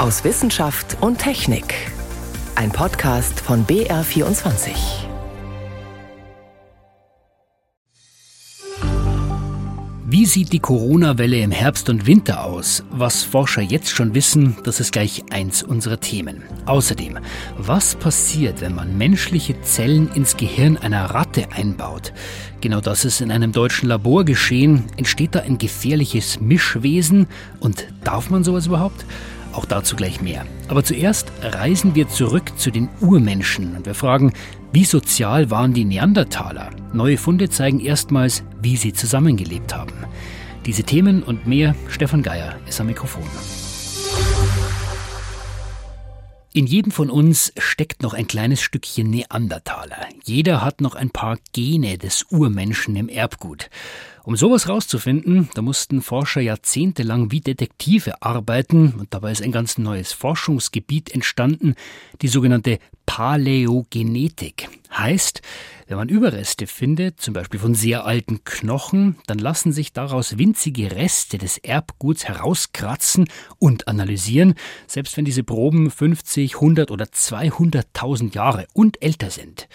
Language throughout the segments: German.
aus Wissenschaft und Technik. Ein Podcast von BR24. Wie sieht die Corona-Welle im Herbst und Winter aus? Was Forscher jetzt schon wissen, das ist gleich eins unserer Themen. Außerdem, was passiert, wenn man menschliche Zellen ins Gehirn einer Ratte einbaut? Genau das ist in einem deutschen Labor geschehen. Entsteht da ein gefährliches Mischwesen? Und darf man sowas überhaupt? Auch dazu gleich mehr. Aber zuerst reisen wir zurück zu den Urmenschen und wir fragen, wie sozial waren die Neandertaler? Neue Funde zeigen erstmals, wie sie zusammengelebt haben. Diese Themen und mehr, Stefan Geier ist am Mikrofon. In jedem von uns steckt noch ein kleines Stückchen Neandertaler. Jeder hat noch ein paar Gene des Urmenschen im Erbgut. Um sowas rauszufinden, da mussten Forscher jahrzehntelang wie Detektive arbeiten und dabei ist ein ganz neues Forschungsgebiet entstanden, die sogenannte Paläogenetik. Heißt, wenn man Überreste findet, zum Beispiel von sehr alten Knochen, dann lassen sich daraus winzige Reste des Erbguts herauskratzen und analysieren, selbst wenn diese Proben 50, 100 oder 200.000 Jahre und älter sind.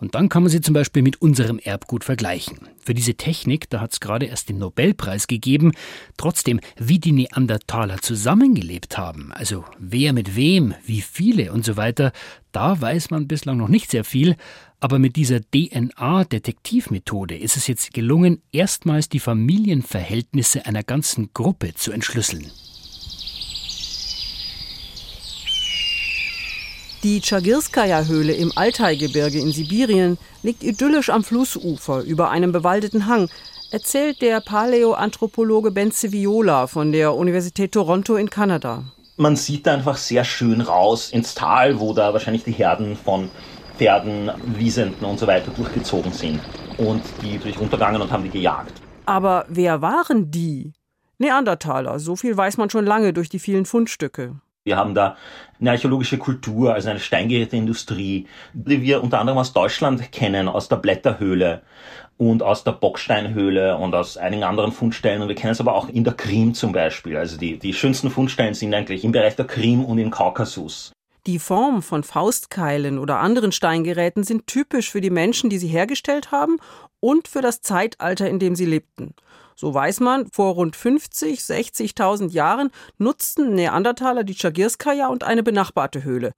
Und dann kann man sie zum Beispiel mit unserem Erbgut vergleichen. Für diese Technik, da hat es gerade erst den Nobelpreis gegeben. Trotzdem, wie die Neandertaler zusammengelebt haben, also wer mit wem, wie viele und so weiter, da weiß man bislang noch nicht sehr viel. Aber mit dieser DNA-Detektivmethode ist es jetzt gelungen, erstmals die Familienverhältnisse einer ganzen Gruppe zu entschlüsseln. Die Tschagirskaja-Höhle im Altai-Gebirge in Sibirien liegt idyllisch am Flussufer über einem bewaldeten Hang, erzählt der Paläoanthropologe Ben Viola von der Universität Toronto in Kanada. Man sieht da einfach sehr schön raus ins Tal, wo da wahrscheinlich die Herden von Pferden, Wiesenten und so weiter durchgezogen sind. Und die natürlich runtergegangen und haben die gejagt. Aber wer waren die? Neandertaler, so viel weiß man schon lange durch die vielen Fundstücke. Wir haben da eine archäologische Kultur, also eine Steingeräteindustrie, die wir unter anderem aus Deutschland kennen, aus der Blätterhöhle und aus der Bocksteinhöhle und aus einigen anderen Fundstellen. Und wir kennen es aber auch in der Krim zum Beispiel. Also die, die schönsten Fundstellen sind eigentlich im Bereich der Krim und im Kaukasus. Die Form von Faustkeilen oder anderen Steingeräten sind typisch für die Menschen, die sie hergestellt haben und für das Zeitalter, in dem sie lebten. So weiß man, vor rund 50, 60.000 Jahren nutzten Neandertaler die Chagirskaja und eine benachbarte Höhle.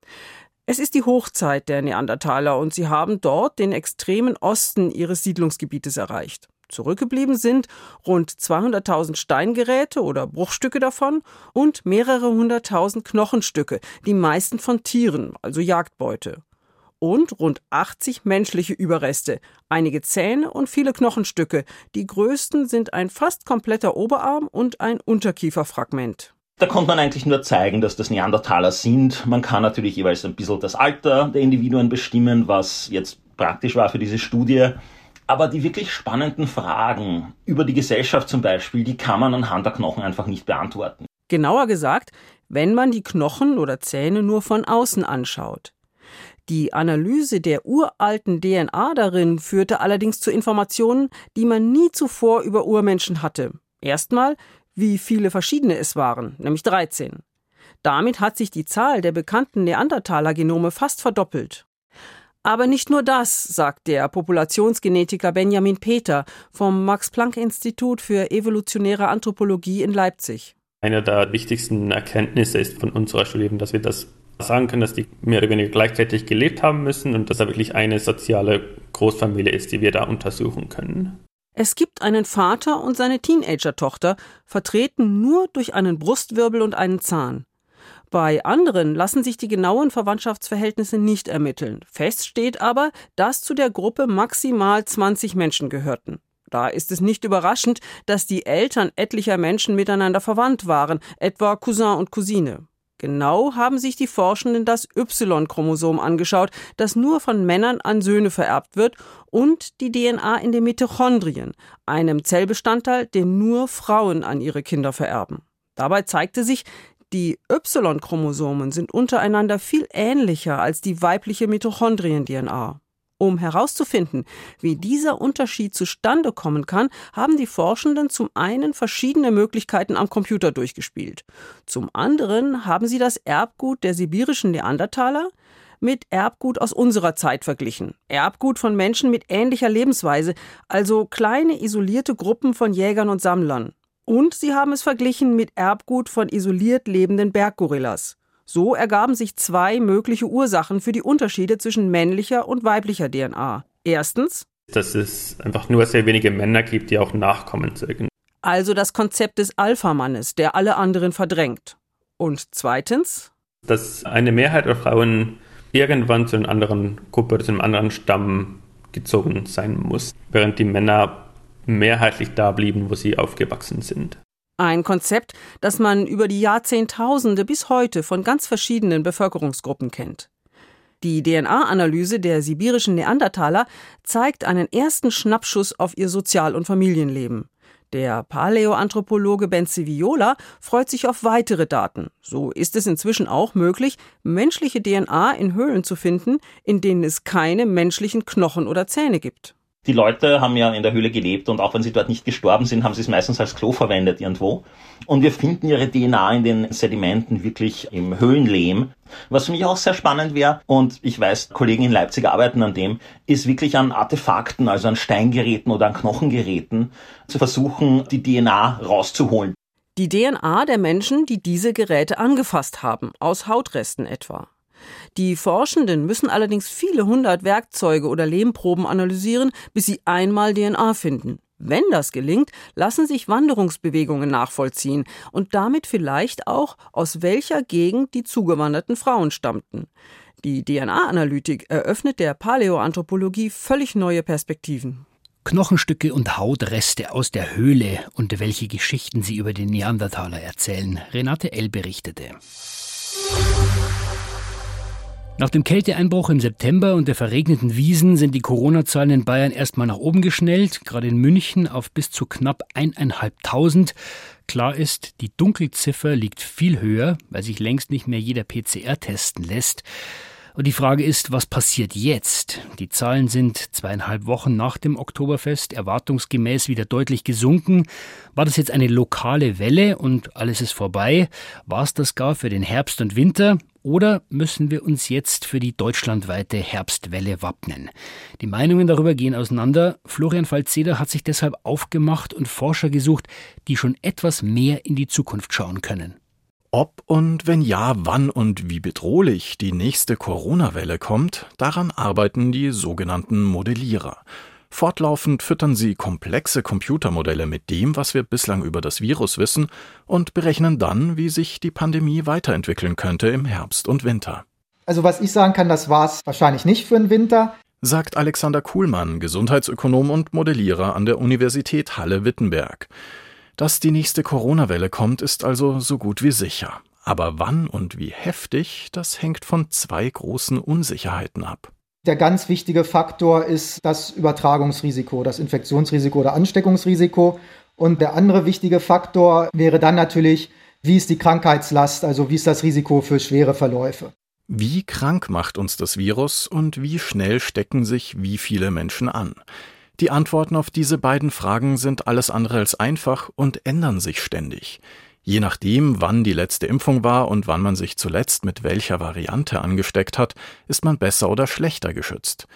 Es ist die Hochzeit der Neandertaler und sie haben dort den extremen Osten ihres Siedlungsgebietes erreicht. Zurückgeblieben sind rund 200.000 Steingeräte oder Bruchstücke davon und mehrere hunderttausend Knochenstücke, die meisten von Tieren, also Jagdbeute und rund 80 menschliche Überreste, einige Zähne und viele Knochenstücke. Die größten sind ein fast kompletter Oberarm und ein Unterkieferfragment. Da konnte man eigentlich nur zeigen, dass das Neandertaler sind. Man kann natürlich jeweils ein bisschen das Alter der Individuen bestimmen, was jetzt praktisch war für diese Studie. Aber die wirklich spannenden Fragen über die Gesellschaft zum Beispiel, die kann man anhand der Knochen einfach nicht beantworten. Genauer gesagt, wenn man die Knochen oder Zähne nur von außen anschaut. Die Analyse der uralten DNA darin führte allerdings zu Informationen, die man nie zuvor über Urmenschen hatte. Erstmal, wie viele verschiedene es waren, nämlich 13. Damit hat sich die Zahl der bekannten Neandertaler-Genome fast verdoppelt. Aber nicht nur das, sagt der Populationsgenetiker Benjamin Peter vom Max-Planck-Institut für evolutionäre Anthropologie in Leipzig. Eine der wichtigsten Erkenntnisse ist von unserer Studie, dass wir das sagen können, dass die mehr oder weniger gleichzeitig gelebt haben müssen und dass da wirklich eine soziale Großfamilie ist, die wir da untersuchen können. Es gibt einen Vater und seine Teenager-Tochter, vertreten nur durch einen Brustwirbel und einen Zahn. Bei anderen lassen sich die genauen Verwandtschaftsverhältnisse nicht ermitteln. Fest steht aber, dass zu der Gruppe maximal 20 Menschen gehörten. Da ist es nicht überraschend, dass die Eltern etlicher Menschen miteinander verwandt waren, etwa Cousin und Cousine. Genau haben sich die Forschenden das Y-Chromosom angeschaut, das nur von Männern an Söhne vererbt wird, und die DNA in den Mitochondrien, einem Zellbestandteil, den nur Frauen an ihre Kinder vererben. Dabei zeigte sich, die Y-Chromosomen sind untereinander viel ähnlicher als die weibliche Mitochondrien-DNA. Um herauszufinden, wie dieser Unterschied zustande kommen kann, haben die Forschenden zum einen verschiedene Möglichkeiten am Computer durchgespielt. Zum anderen haben sie das Erbgut der sibirischen Neandertaler mit Erbgut aus unserer Zeit verglichen. Erbgut von Menschen mit ähnlicher Lebensweise, also kleine isolierte Gruppen von Jägern und Sammlern. Und sie haben es verglichen mit Erbgut von isoliert lebenden Berggorillas. So ergaben sich zwei mögliche Ursachen für die Unterschiede zwischen männlicher und weiblicher DNA. Erstens, dass es einfach nur sehr wenige Männer gibt, die auch Nachkommen zeugen. Also das Konzept des Alpha-Mannes, der alle anderen verdrängt. Und zweitens, dass eine Mehrheit der Frauen irgendwann zu einer anderen Gruppe zu einem anderen Stamm gezogen sein muss, während die Männer mehrheitlich da blieben, wo sie aufgewachsen sind. Ein Konzept, das man über die Jahrzehntausende bis heute von ganz verschiedenen Bevölkerungsgruppen kennt. Die DNA-Analyse der sibirischen Neandertaler zeigt einen ersten Schnappschuss auf ihr Sozial- und Familienleben. Der Paläoanthropologe Benzi Viola freut sich auf weitere Daten. So ist es inzwischen auch möglich, menschliche DNA in Höhlen zu finden, in denen es keine menschlichen Knochen oder Zähne gibt. Die Leute haben ja in der Höhle gelebt und auch wenn sie dort nicht gestorben sind, haben sie es meistens als Klo verwendet irgendwo. Und wir finden ihre DNA in den Sedimenten wirklich im Höhlenlehm. Was für mich auch sehr spannend wäre, und ich weiß, Kollegen in Leipzig arbeiten an dem, ist wirklich an Artefakten, also an Steingeräten oder an Knochengeräten, zu versuchen, die DNA rauszuholen. Die DNA der Menschen, die diese Geräte angefasst haben, aus Hautresten etwa. Die Forschenden müssen allerdings viele hundert Werkzeuge oder Lehmproben analysieren, bis sie einmal DNA finden. Wenn das gelingt, lassen sich Wanderungsbewegungen nachvollziehen und damit vielleicht auch, aus welcher Gegend die zugewanderten Frauen stammten. Die DNA-Analytik eröffnet der Paläoanthropologie völlig neue Perspektiven. Knochenstücke und Hautreste aus der Höhle und welche Geschichten sie über den Neandertaler erzählen. Renate L. berichtete. Nach dem Kälteeinbruch im September und der verregneten Wiesen sind die Corona-Zahlen in Bayern erstmal nach oben geschnellt, gerade in München auf bis zu knapp eineinhalbtausend. Klar ist, die Dunkelziffer liegt viel höher, weil sich längst nicht mehr jeder PCR testen lässt. Und die Frage ist, was passiert jetzt? Die Zahlen sind zweieinhalb Wochen nach dem Oktoberfest erwartungsgemäß wieder deutlich gesunken. War das jetzt eine lokale Welle und alles ist vorbei? War es das gar für den Herbst und Winter? Oder müssen wir uns jetzt für die deutschlandweite Herbstwelle wappnen? Die Meinungen darüber gehen auseinander. Florian Falzeder hat sich deshalb aufgemacht und Forscher gesucht, die schon etwas mehr in die Zukunft schauen können. Ob und wenn ja, wann und wie bedrohlich die nächste Corona-Welle kommt, daran arbeiten die sogenannten Modellierer. Fortlaufend füttern sie komplexe Computermodelle mit dem, was wir bislang über das Virus wissen, und berechnen dann, wie sich die Pandemie weiterentwickeln könnte im Herbst und Winter. Also was ich sagen kann, das war es wahrscheinlich nicht für den Winter, sagt Alexander Kuhlmann, Gesundheitsökonom und Modellierer an der Universität Halle-Wittenberg. Dass die nächste Corona-Welle kommt, ist also so gut wie sicher. Aber wann und wie heftig, das hängt von zwei großen Unsicherheiten ab. Der ganz wichtige Faktor ist das Übertragungsrisiko, das Infektionsrisiko oder Ansteckungsrisiko. Und der andere wichtige Faktor wäre dann natürlich, wie ist die Krankheitslast, also wie ist das Risiko für schwere Verläufe. Wie krank macht uns das Virus und wie schnell stecken sich wie viele Menschen an? Die Antworten auf diese beiden Fragen sind alles andere als einfach und ändern sich ständig. Je nachdem, wann die letzte Impfung war und wann man sich zuletzt mit welcher Variante angesteckt hat, ist man besser oder schlechter geschützt.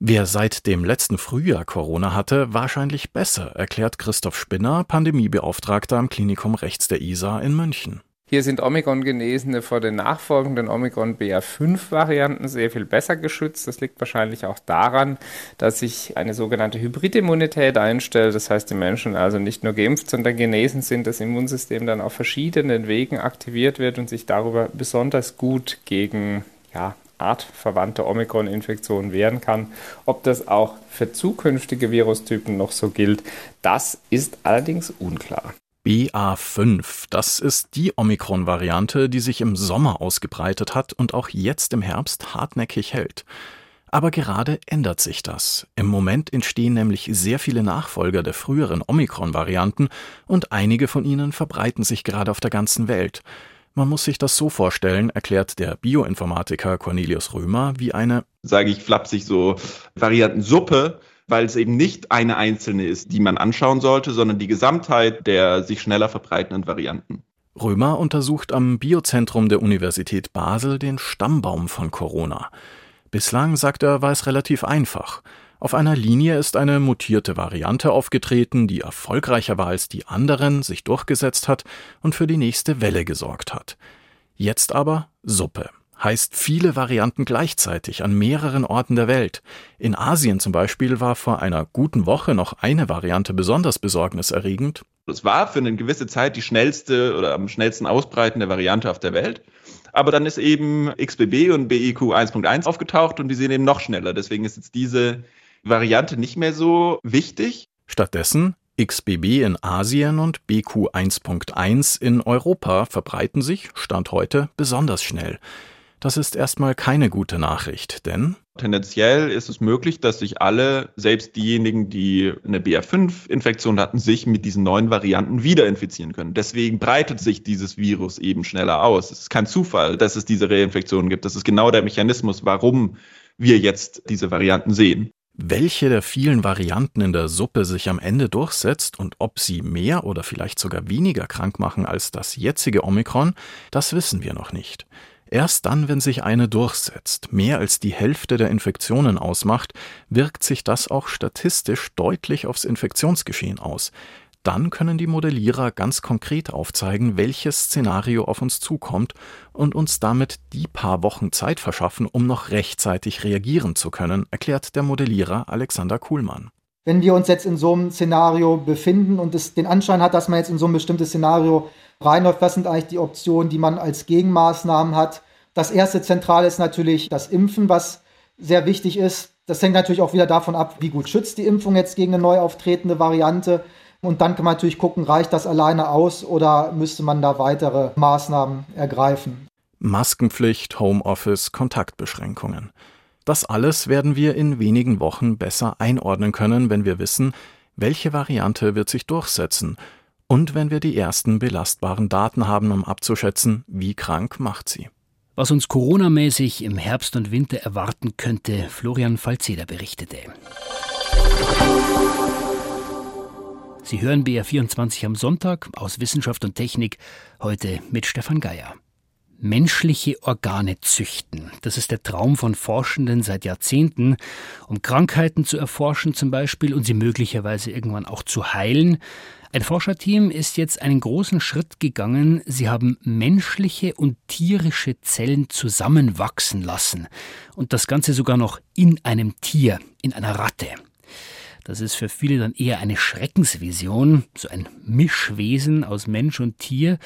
Wer seit dem letzten Frühjahr Corona hatte, wahrscheinlich besser, erklärt Christoph Spinner, Pandemiebeauftragter am Klinikum rechts der ISA in München. Hier sind Omikron-Genesene vor den nachfolgenden Omikron BA5-Varianten sehr viel besser geschützt. Das liegt wahrscheinlich auch daran, dass sich eine sogenannte Hybridimmunität einstellt. Das heißt, die Menschen also nicht nur geimpft, sondern genesen sind, das Immunsystem dann auf verschiedenen Wegen aktiviert wird und sich darüber besonders gut gegen ja, artverwandte Omikron-Infektionen wehren kann. Ob das auch für zukünftige Virustypen noch so gilt, das ist allerdings unklar. BA5, das ist die Omikron-Variante, die sich im Sommer ausgebreitet hat und auch jetzt im Herbst hartnäckig hält. Aber gerade ändert sich das. Im Moment entstehen nämlich sehr viele Nachfolger der früheren Omikron-Varianten und einige von ihnen verbreiten sich gerade auf der ganzen Welt. Man muss sich das so vorstellen, erklärt der Bioinformatiker Cornelius Römer, wie eine, sage ich flapsig so, Variantensuppe, weil es eben nicht eine einzelne ist, die man anschauen sollte, sondern die Gesamtheit der sich schneller verbreitenden Varianten. Römer untersucht am Biozentrum der Universität Basel den Stammbaum von Corona. Bislang, sagt er, war es relativ einfach. Auf einer Linie ist eine mutierte Variante aufgetreten, die erfolgreicher war als die anderen, sich durchgesetzt hat und für die nächste Welle gesorgt hat. Jetzt aber Suppe. Heißt viele Varianten gleichzeitig an mehreren Orten der Welt. In Asien zum Beispiel war vor einer guten Woche noch eine Variante besonders besorgniserregend. Es war für eine gewisse Zeit die schnellste oder am schnellsten ausbreitende Variante auf der Welt. Aber dann ist eben XBB und BIQ 1.1 aufgetaucht und die sind eben noch schneller. Deswegen ist jetzt diese Variante nicht mehr so wichtig. Stattdessen XBB in Asien und BQ 1.1 in Europa verbreiten sich, Stand heute, besonders schnell. Das ist erstmal keine gute Nachricht, denn tendenziell ist es möglich, dass sich alle, selbst diejenigen, die eine BR5-Infektion hatten, sich mit diesen neuen Varianten wieder infizieren können. Deswegen breitet sich dieses Virus eben schneller aus. Es ist kein Zufall, dass es diese Reinfektionen gibt. Das ist genau der Mechanismus, warum wir jetzt diese Varianten sehen. Welche der vielen Varianten in der Suppe sich am Ende durchsetzt und ob sie mehr oder vielleicht sogar weniger krank machen als das jetzige Omikron, das wissen wir noch nicht. Erst dann, wenn sich eine durchsetzt, mehr als die Hälfte der Infektionen ausmacht, wirkt sich das auch statistisch deutlich aufs Infektionsgeschehen aus. Dann können die Modellierer ganz konkret aufzeigen, welches Szenario auf uns zukommt und uns damit die paar Wochen Zeit verschaffen, um noch rechtzeitig reagieren zu können, erklärt der Modellierer Alexander Kuhlmann. Wenn wir uns jetzt in so einem Szenario befinden und es den Anschein hat, dass man jetzt in so ein bestimmtes Szenario reinläuft, was sind eigentlich die Optionen, die man als Gegenmaßnahmen hat? Das erste Zentrale ist natürlich das Impfen, was sehr wichtig ist. Das hängt natürlich auch wieder davon ab, wie gut schützt die Impfung jetzt gegen eine neu auftretende Variante. Und dann kann man natürlich gucken, reicht das alleine aus oder müsste man da weitere Maßnahmen ergreifen. Maskenpflicht, Homeoffice, Kontaktbeschränkungen. Das alles werden wir in wenigen Wochen besser einordnen können, wenn wir wissen, welche Variante wird sich durchsetzen und wenn wir die ersten belastbaren Daten haben, um abzuschätzen, wie krank macht sie. Was uns coronamäßig im Herbst und Winter erwarten könnte, Florian Falzeder berichtete. Sie hören BR24 am Sonntag aus Wissenschaft und Technik, heute mit Stefan Geier. Menschliche Organe züchten. Das ist der Traum von Forschenden seit Jahrzehnten, um Krankheiten zu erforschen zum Beispiel und sie möglicherweise irgendwann auch zu heilen. Ein Forscherteam ist jetzt einen großen Schritt gegangen. Sie haben menschliche und tierische Zellen zusammenwachsen lassen. Und das Ganze sogar noch in einem Tier, in einer Ratte. Das ist für viele dann eher eine Schreckensvision, so ein Mischwesen aus Mensch und Tier.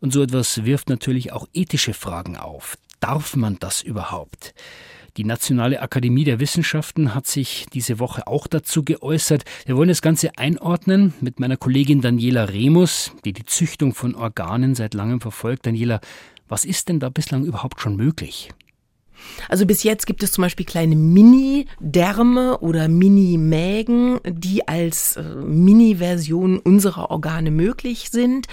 Und so etwas wirft natürlich auch ethische Fragen auf. Darf man das überhaupt? Die Nationale Akademie der Wissenschaften hat sich diese Woche auch dazu geäußert. Wir wollen das Ganze einordnen mit meiner Kollegin Daniela Remus, die die Züchtung von Organen seit langem verfolgt. Daniela, was ist denn da bislang überhaupt schon möglich? Also bis jetzt gibt es zum Beispiel kleine Mini-Därme oder Mini-Mägen, die als äh, Mini-Version unserer Organe möglich sind.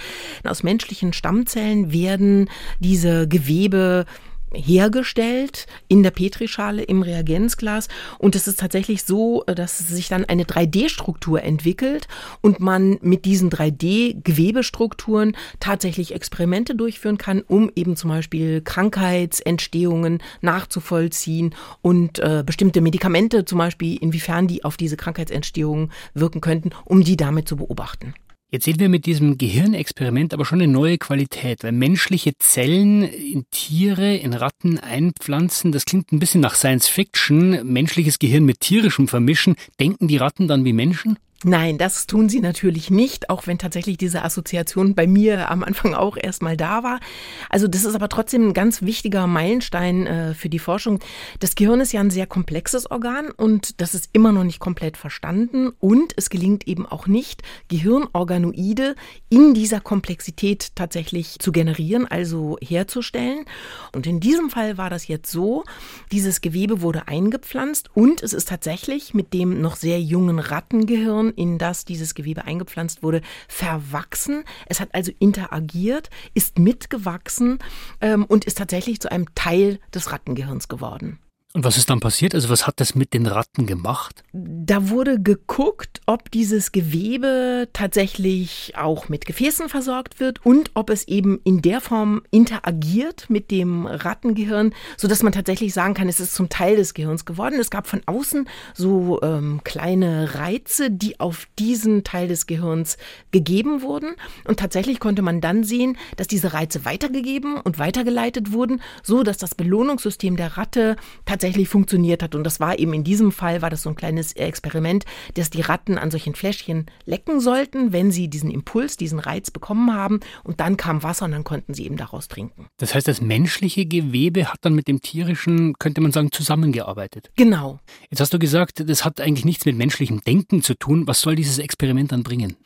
Aus menschlichen Stammzellen werden diese Gewebe hergestellt in der Petrischale im Reagenzglas und es ist tatsächlich so, dass sich dann eine 3D-Struktur entwickelt und man mit diesen 3D-Gewebestrukturen tatsächlich Experimente durchführen kann, um eben zum Beispiel Krankheitsentstehungen nachzuvollziehen und äh, bestimmte Medikamente zum Beispiel, inwiefern die auf diese Krankheitsentstehungen wirken könnten, um die damit zu beobachten. Jetzt sehen wir mit diesem Gehirnexperiment aber schon eine neue Qualität, weil menschliche Zellen in Tiere, in Ratten einpflanzen, das klingt ein bisschen nach Science Fiction, menschliches Gehirn mit tierischem vermischen. Denken die Ratten dann wie Menschen? Nein, das tun sie natürlich nicht, auch wenn tatsächlich diese Assoziation bei mir am Anfang auch erstmal da war. Also das ist aber trotzdem ein ganz wichtiger Meilenstein äh, für die Forschung. Das Gehirn ist ja ein sehr komplexes Organ und das ist immer noch nicht komplett verstanden und es gelingt eben auch nicht, Gehirnorganoide in dieser Komplexität tatsächlich zu generieren, also herzustellen. Und in diesem Fall war das jetzt so, dieses Gewebe wurde eingepflanzt und es ist tatsächlich mit dem noch sehr jungen Rattengehirn In das dieses Gewebe eingepflanzt wurde, verwachsen. Es hat also interagiert, ist mitgewachsen ähm, und ist tatsächlich zu einem Teil des Rattengehirns geworden. Und was ist dann passiert? Also was hat das mit den Ratten gemacht? Da wurde geguckt, ob dieses Gewebe tatsächlich auch mit Gefäßen versorgt wird und ob es eben in der Form interagiert mit dem Rattengehirn, sodass man tatsächlich sagen kann, es ist zum Teil des Gehirns geworden. Es gab von außen so ähm, kleine Reize, die auf diesen Teil des Gehirns gegeben wurden. Und tatsächlich konnte man dann sehen, dass diese Reize weitergegeben und weitergeleitet wurden, so dass das Belohnungssystem der Ratte tatsächlich tatsächlich funktioniert hat. Und das war eben in diesem Fall, war das so ein kleines Experiment, dass die Ratten an solchen Fläschchen lecken sollten, wenn sie diesen Impuls, diesen Reiz bekommen haben. Und dann kam Wasser und dann konnten sie eben daraus trinken. Das heißt, das menschliche Gewebe hat dann mit dem tierischen, könnte man sagen, zusammengearbeitet. Genau. Jetzt hast du gesagt, das hat eigentlich nichts mit menschlichem Denken zu tun. Was soll dieses Experiment dann bringen?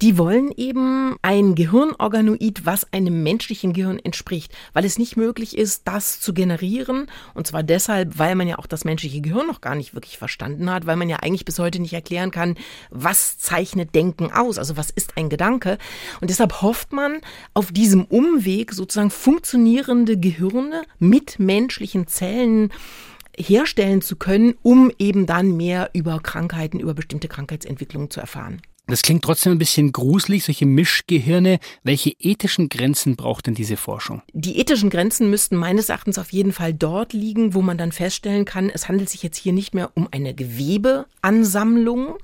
Die wollen eben ein Gehirnorganoid, was einem menschlichen Gehirn entspricht, weil es nicht möglich ist, das zu generieren. Und zwar deshalb, weil man ja auch das menschliche Gehirn noch gar nicht wirklich verstanden hat, weil man ja eigentlich bis heute nicht erklären kann, was zeichnet Denken aus, also was ist ein Gedanke. Und deshalb hofft man auf diesem Umweg sozusagen funktionierende Gehirne mit menschlichen Zellen herstellen zu können, um eben dann mehr über Krankheiten, über bestimmte Krankheitsentwicklungen zu erfahren. Das klingt trotzdem ein bisschen gruselig, solche Mischgehirne. Welche ethischen Grenzen braucht denn diese Forschung? Die ethischen Grenzen müssten meines Erachtens auf jeden Fall dort liegen, wo man dann feststellen kann, es handelt sich jetzt hier nicht mehr um eine Gewebeansammlung,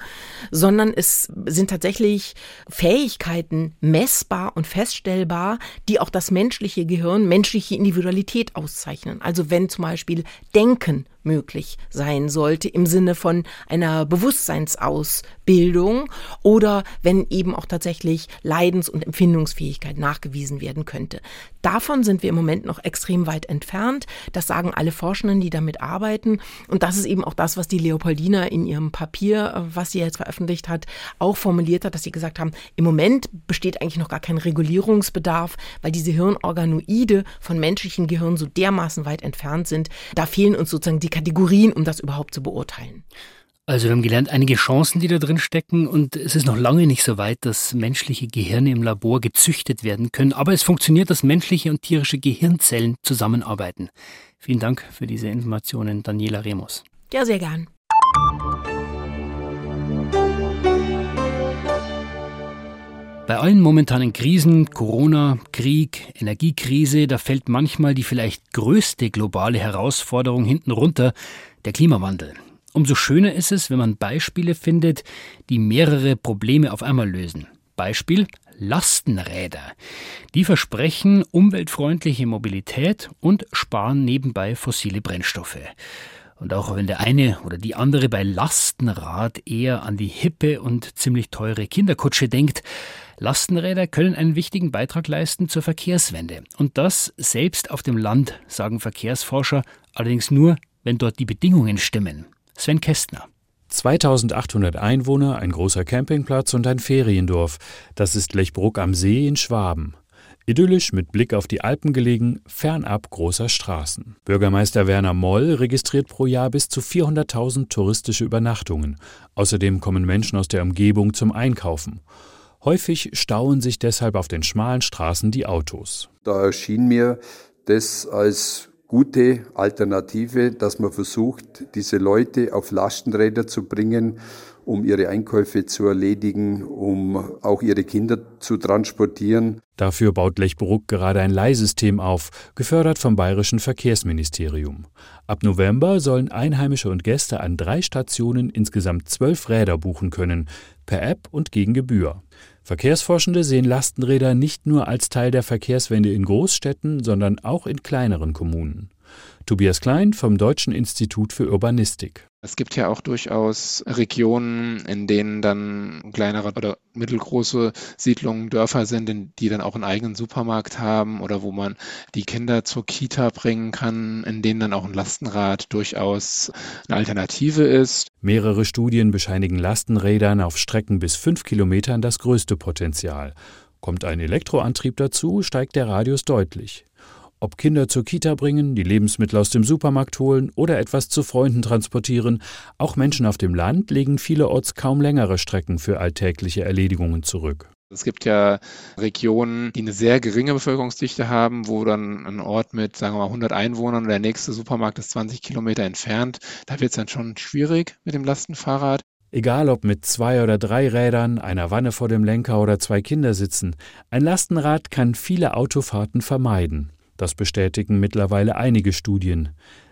sondern es sind tatsächlich Fähigkeiten messbar und feststellbar, die auch das menschliche Gehirn, menschliche Individualität auszeichnen. Also wenn zum Beispiel Denken möglich sein sollte im Sinne von einer Bewusstseinsausbildung oder wenn eben auch tatsächlich Leidens- und Empfindungsfähigkeit nachgewiesen werden könnte. Davon sind wir im Moment noch extrem weit entfernt. Das sagen alle Forschenden, die damit arbeiten. Und das ist eben auch das, was die Leopoldina in ihrem Papier, was sie jetzt veröffentlicht hat, auch formuliert hat, dass sie gesagt haben, im Moment besteht eigentlich noch gar kein Regulierungsbedarf, weil diese Hirnorganoide von menschlichen Gehirnen so dermaßen weit entfernt sind. Da fehlen uns sozusagen die Kategorien, um das überhaupt zu beurteilen. Also wir haben gelernt, einige Chancen, die da drin stecken und es ist noch lange nicht so weit, dass menschliche Gehirne im Labor gezüchtet werden können, aber es funktioniert, dass menschliche und tierische Gehirnzellen zusammenarbeiten. Vielen Dank für diese Informationen, Daniela Remus. Ja, sehr gern. Bei allen momentanen Krisen, Corona, Krieg, Energiekrise, da fällt manchmal die vielleicht größte globale Herausforderung hinten runter, der Klimawandel. Umso schöner ist es, wenn man Beispiele findet, die mehrere Probleme auf einmal lösen. Beispiel Lastenräder. Die versprechen umweltfreundliche Mobilität und sparen nebenbei fossile Brennstoffe. Und auch wenn der eine oder die andere bei Lastenrad eher an die hippe und ziemlich teure Kinderkutsche denkt, Lastenräder können einen wichtigen Beitrag leisten zur Verkehrswende. Und das selbst auf dem Land, sagen Verkehrsforscher, allerdings nur, wenn dort die Bedingungen stimmen. Sven Kästner. 2800 Einwohner, ein großer Campingplatz und ein Feriendorf. Das ist Lechbruck am See in Schwaben. Idyllisch mit Blick auf die Alpen gelegen, fernab großer Straßen. Bürgermeister Werner Moll registriert pro Jahr bis zu 400.000 touristische Übernachtungen. Außerdem kommen Menschen aus der Umgebung zum Einkaufen. Häufig stauen sich deshalb auf den schmalen Straßen die Autos. Da erschien mir das als gute Alternative, dass man versucht, diese Leute auf Lastenräder zu bringen, um ihre Einkäufe zu erledigen, um auch ihre Kinder zu transportieren. Dafür baut Lechbruck gerade ein Leihsystem auf, gefördert vom Bayerischen Verkehrsministerium. Ab November sollen Einheimische und Gäste an drei Stationen insgesamt zwölf Räder buchen können, per App und gegen Gebühr. Verkehrsforschende sehen Lastenräder nicht nur als Teil der Verkehrswende in Großstädten, sondern auch in kleineren Kommunen. Tobias Klein vom Deutschen Institut für Urbanistik. Es gibt ja auch durchaus Regionen, in denen dann kleinere oder mittelgroße Siedlungen, Dörfer sind, die dann auch einen eigenen Supermarkt haben oder wo man die Kinder zur Kita bringen kann, in denen dann auch ein Lastenrad durchaus eine Alternative ist. Mehrere Studien bescheinigen Lastenrädern auf Strecken bis fünf Kilometern das größte Potenzial. Kommt ein Elektroantrieb dazu, steigt der Radius deutlich. Ob Kinder zur Kita bringen, die Lebensmittel aus dem Supermarkt holen oder etwas zu Freunden transportieren, auch Menschen auf dem Land legen vielerorts kaum längere Strecken für alltägliche Erledigungen zurück. Es gibt ja Regionen, die eine sehr geringe Bevölkerungsdichte haben, wo dann ein Ort mit, sagen wir mal, 100 Einwohnern und der nächste Supermarkt ist 20 Kilometer entfernt. Da wird es dann schon schwierig mit dem Lastenfahrrad. Egal ob mit zwei oder drei Rädern, einer Wanne vor dem Lenker oder zwei Kindersitzen, ein Lastenrad kann viele Autofahrten vermeiden. Das bestätigen mittlerweile einige Studien.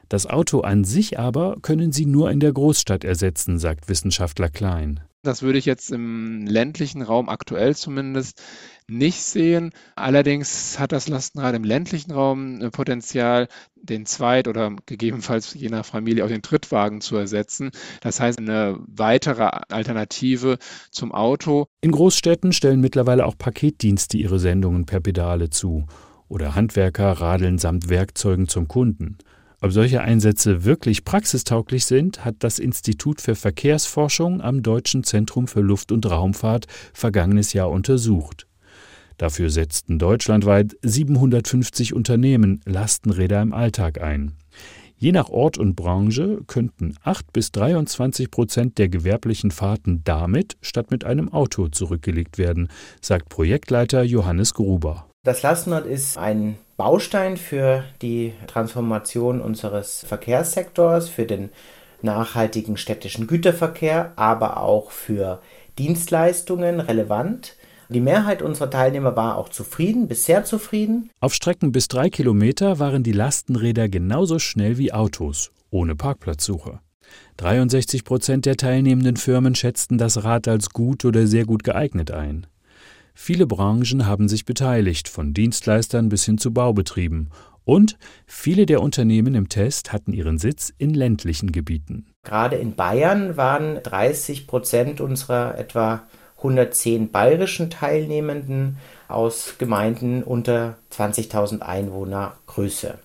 Das Auto an sich aber können sie nur in der Großstadt ersetzen, sagt Wissenschaftler Klein. Das würde ich jetzt im ländlichen Raum aktuell zumindest nicht sehen. Allerdings hat das Lastenrad im ländlichen Raum Potenzial, den Zweit- oder gegebenenfalls je nach Familie auch den Trittwagen zu ersetzen. Das heißt, eine weitere Alternative zum Auto. In Großstädten stellen mittlerweile auch Paketdienste ihre Sendungen per Pedale zu oder Handwerker radeln samt Werkzeugen zum Kunden. Ob solche Einsätze wirklich praxistauglich sind, hat das Institut für Verkehrsforschung am Deutschen Zentrum für Luft- und Raumfahrt vergangenes Jahr untersucht. Dafür setzten deutschlandweit 750 Unternehmen Lastenräder im Alltag ein. Je nach Ort und Branche könnten 8 bis 23 Prozent der gewerblichen Fahrten damit statt mit einem Auto zurückgelegt werden, sagt Projektleiter Johannes Gruber. Das Lastenrad ist ein Baustein für die Transformation unseres Verkehrssektors, für den nachhaltigen städtischen Güterverkehr, aber auch für Dienstleistungen relevant. Die Mehrheit unserer Teilnehmer war auch zufrieden, bis sehr zufrieden. Auf Strecken bis drei Kilometer waren die Lastenräder genauso schnell wie Autos, ohne Parkplatzsuche. 63 Prozent der teilnehmenden Firmen schätzten das Rad als gut oder sehr gut geeignet ein. Viele Branchen haben sich beteiligt, von Dienstleistern bis hin zu Baubetrieben. Und viele der Unternehmen im Test hatten ihren Sitz in ländlichen Gebieten. Gerade in Bayern waren 30 Prozent unserer etwa 110 bayerischen Teilnehmenden aus Gemeinden unter 20.000 Einwohner Größe.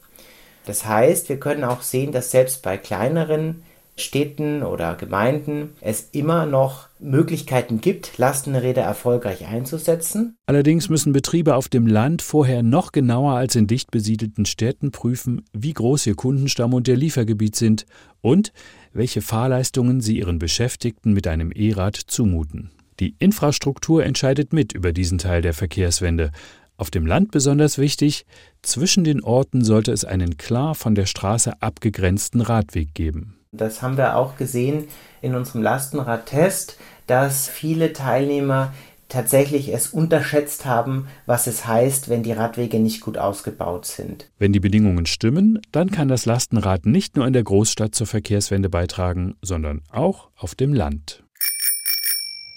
Das heißt, wir können auch sehen, dass selbst bei kleineren Städten oder Gemeinden es immer noch Möglichkeiten gibt, Lastenräder erfolgreich einzusetzen. Allerdings müssen Betriebe auf dem Land vorher noch genauer als in dicht besiedelten Städten prüfen, wie groß ihr Kundenstamm und ihr Liefergebiet sind und welche Fahrleistungen sie ihren Beschäftigten mit einem E-Rad zumuten. Die Infrastruktur entscheidet mit über diesen Teil der Verkehrswende. Auf dem Land besonders wichtig, zwischen den Orten sollte es einen klar von der Straße abgegrenzten Radweg geben. Das haben wir auch gesehen in unserem Lastenradtest, dass viele Teilnehmer tatsächlich es unterschätzt haben, was es heißt, wenn die Radwege nicht gut ausgebaut sind. Wenn die Bedingungen stimmen, dann kann das Lastenrad nicht nur in der Großstadt zur Verkehrswende beitragen, sondern auch auf dem Land.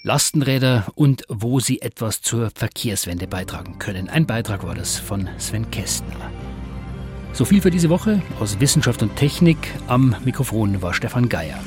Lastenräder und wo sie etwas zur Verkehrswende beitragen können. Ein Beitrag war das von Sven Kästner. So viel für diese Woche aus Wissenschaft und Technik. Am Mikrofon war Stefan Geier.